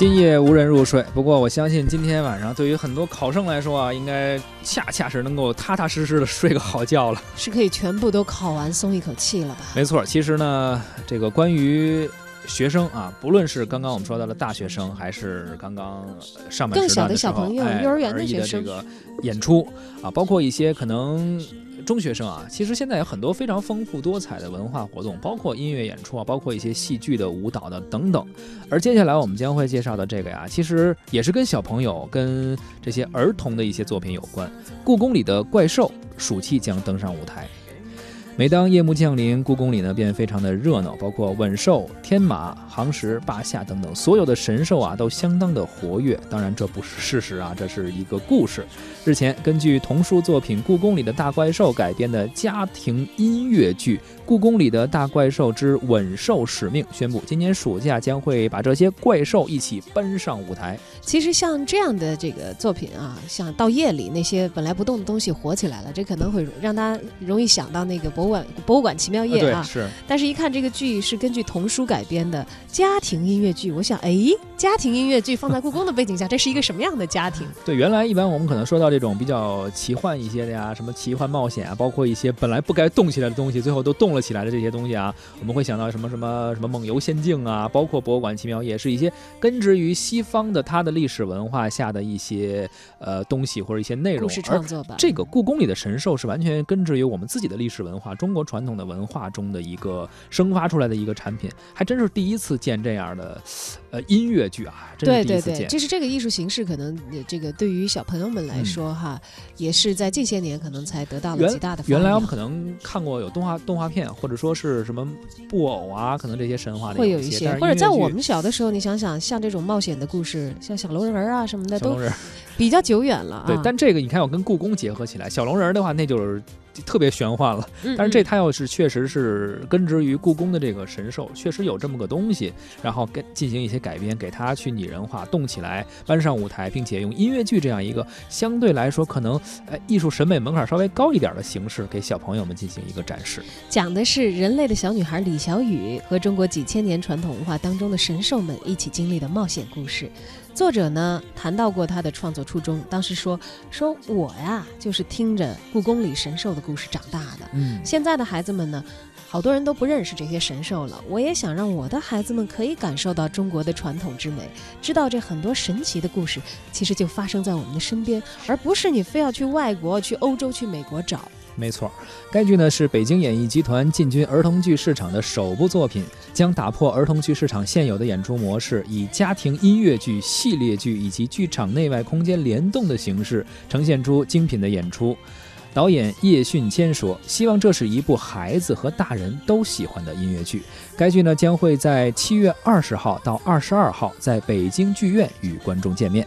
今夜无人入睡，不过我相信今天晚上对于很多考生来说啊，应该恰恰是能够踏踏实实的睡个好觉了。是可以全部都考完松一口气了吧？没错，其实呢，这个关于学生啊，不论是刚刚我们说到的大学生，还是刚刚上半更小的小朋友哎幼儿园的而已学生的这个演出啊，包括一些可能。中学生啊，其实现在有很多非常丰富多彩的文化活动，包括音乐演出啊，包括一些戏剧的、舞蹈的等等。而接下来我们将会介绍的这个呀，其实也是跟小朋友、跟这些儿童的一些作品有关。故宫里的怪兽暑期将登上舞台。每当夜幕降临，故宫里呢便非常的热闹，包括吻兽、天马、行石、霸下等等，所有的神兽啊都相当的活跃。当然，这不是事实啊，这是一个故事。日前，根据童书作品《故宫里的大怪兽》改编的家庭音乐剧《故宫里的大怪兽之吻兽使命》宣布，今年暑假将会把这些怪兽一起搬上舞台。其实像这样的这个作品啊，像到夜里那些本来不动的东西活起来了，这可能会让大家容易想到那个博物馆博物馆奇妙夜啊。是。但是，一看这个剧是根据童书改编的家庭音乐剧，我想，哎，家庭音乐剧放在故宫的背景下，这是一个什么样的家庭？对，原来一般我们可能说到这种比较奇幻一些的呀，什么奇幻冒险啊，包括一些本来不该动起来的东西，最后都动了起来的这些东西啊，我们会想到什么什么什么梦游仙境啊，包括博物馆奇妙夜，是一些根植于西方的它的历史文化下的一些呃东西或者一些内容。故事创作吧。这个故宫里的神兽是完全根植于我们自己的历史文化、中国传统的文化中的一个生发出来的一个产品，还真是第一次见这样的呃音乐剧啊，真对对对，是第一次见。就是这个艺术形式，可能呃这个对于小朋友们来嗯说哈，也是在近些年可能才得到了极大的发原来我们可能看过有动画动画片，或者说是什么布偶啊，可能这些神话里会有一些，或者在我们小的时候，你想想，像这种冒险的故事，像小龙人儿啊什么的，都小龙人儿，比较久远了啊。对，但这个你看，我跟故宫结合起来，小龙人儿的话，那就是特别玄幻了。嗯但是这嗯它要是确实是根植于故宫的这个神兽，确实有这么个东西，然后跟进行一些改编，给它去拟人化，动起来，搬上舞台，并且用音乐剧这样一个相对来说可能呃艺术审美门槛稍微高一点的形式，给小朋友们进行一个展示。讲的是人类的小女孩李小雨和中国几千年传统文化当中的神兽们一起经历的冒险故事。作者呢谈到过他的创作初衷，当时说说我呀就是听着故宫里神兽的故事长大的。嗯，现在的孩子们呢，好多人都不认识这些神兽了。我也想让我的孩子们可以感受到中国的传统之美，知道这很多神奇的故事其实就发生在我们的身边，而不是你非要去外国、去欧洲、去美国找。没错，该剧呢是北京演艺集团进军儿童剧市场的首部作品，将打破儿童剧市场现有的演出模式，以家庭音乐剧、系列剧以及剧场内外空间联动的形式，呈现出精品的演出。导演叶训谦说：“希望这是一部孩子和大人都喜欢的音乐剧。该剧呢将会在七月二十号到二十二号在北京剧院与观众见面。”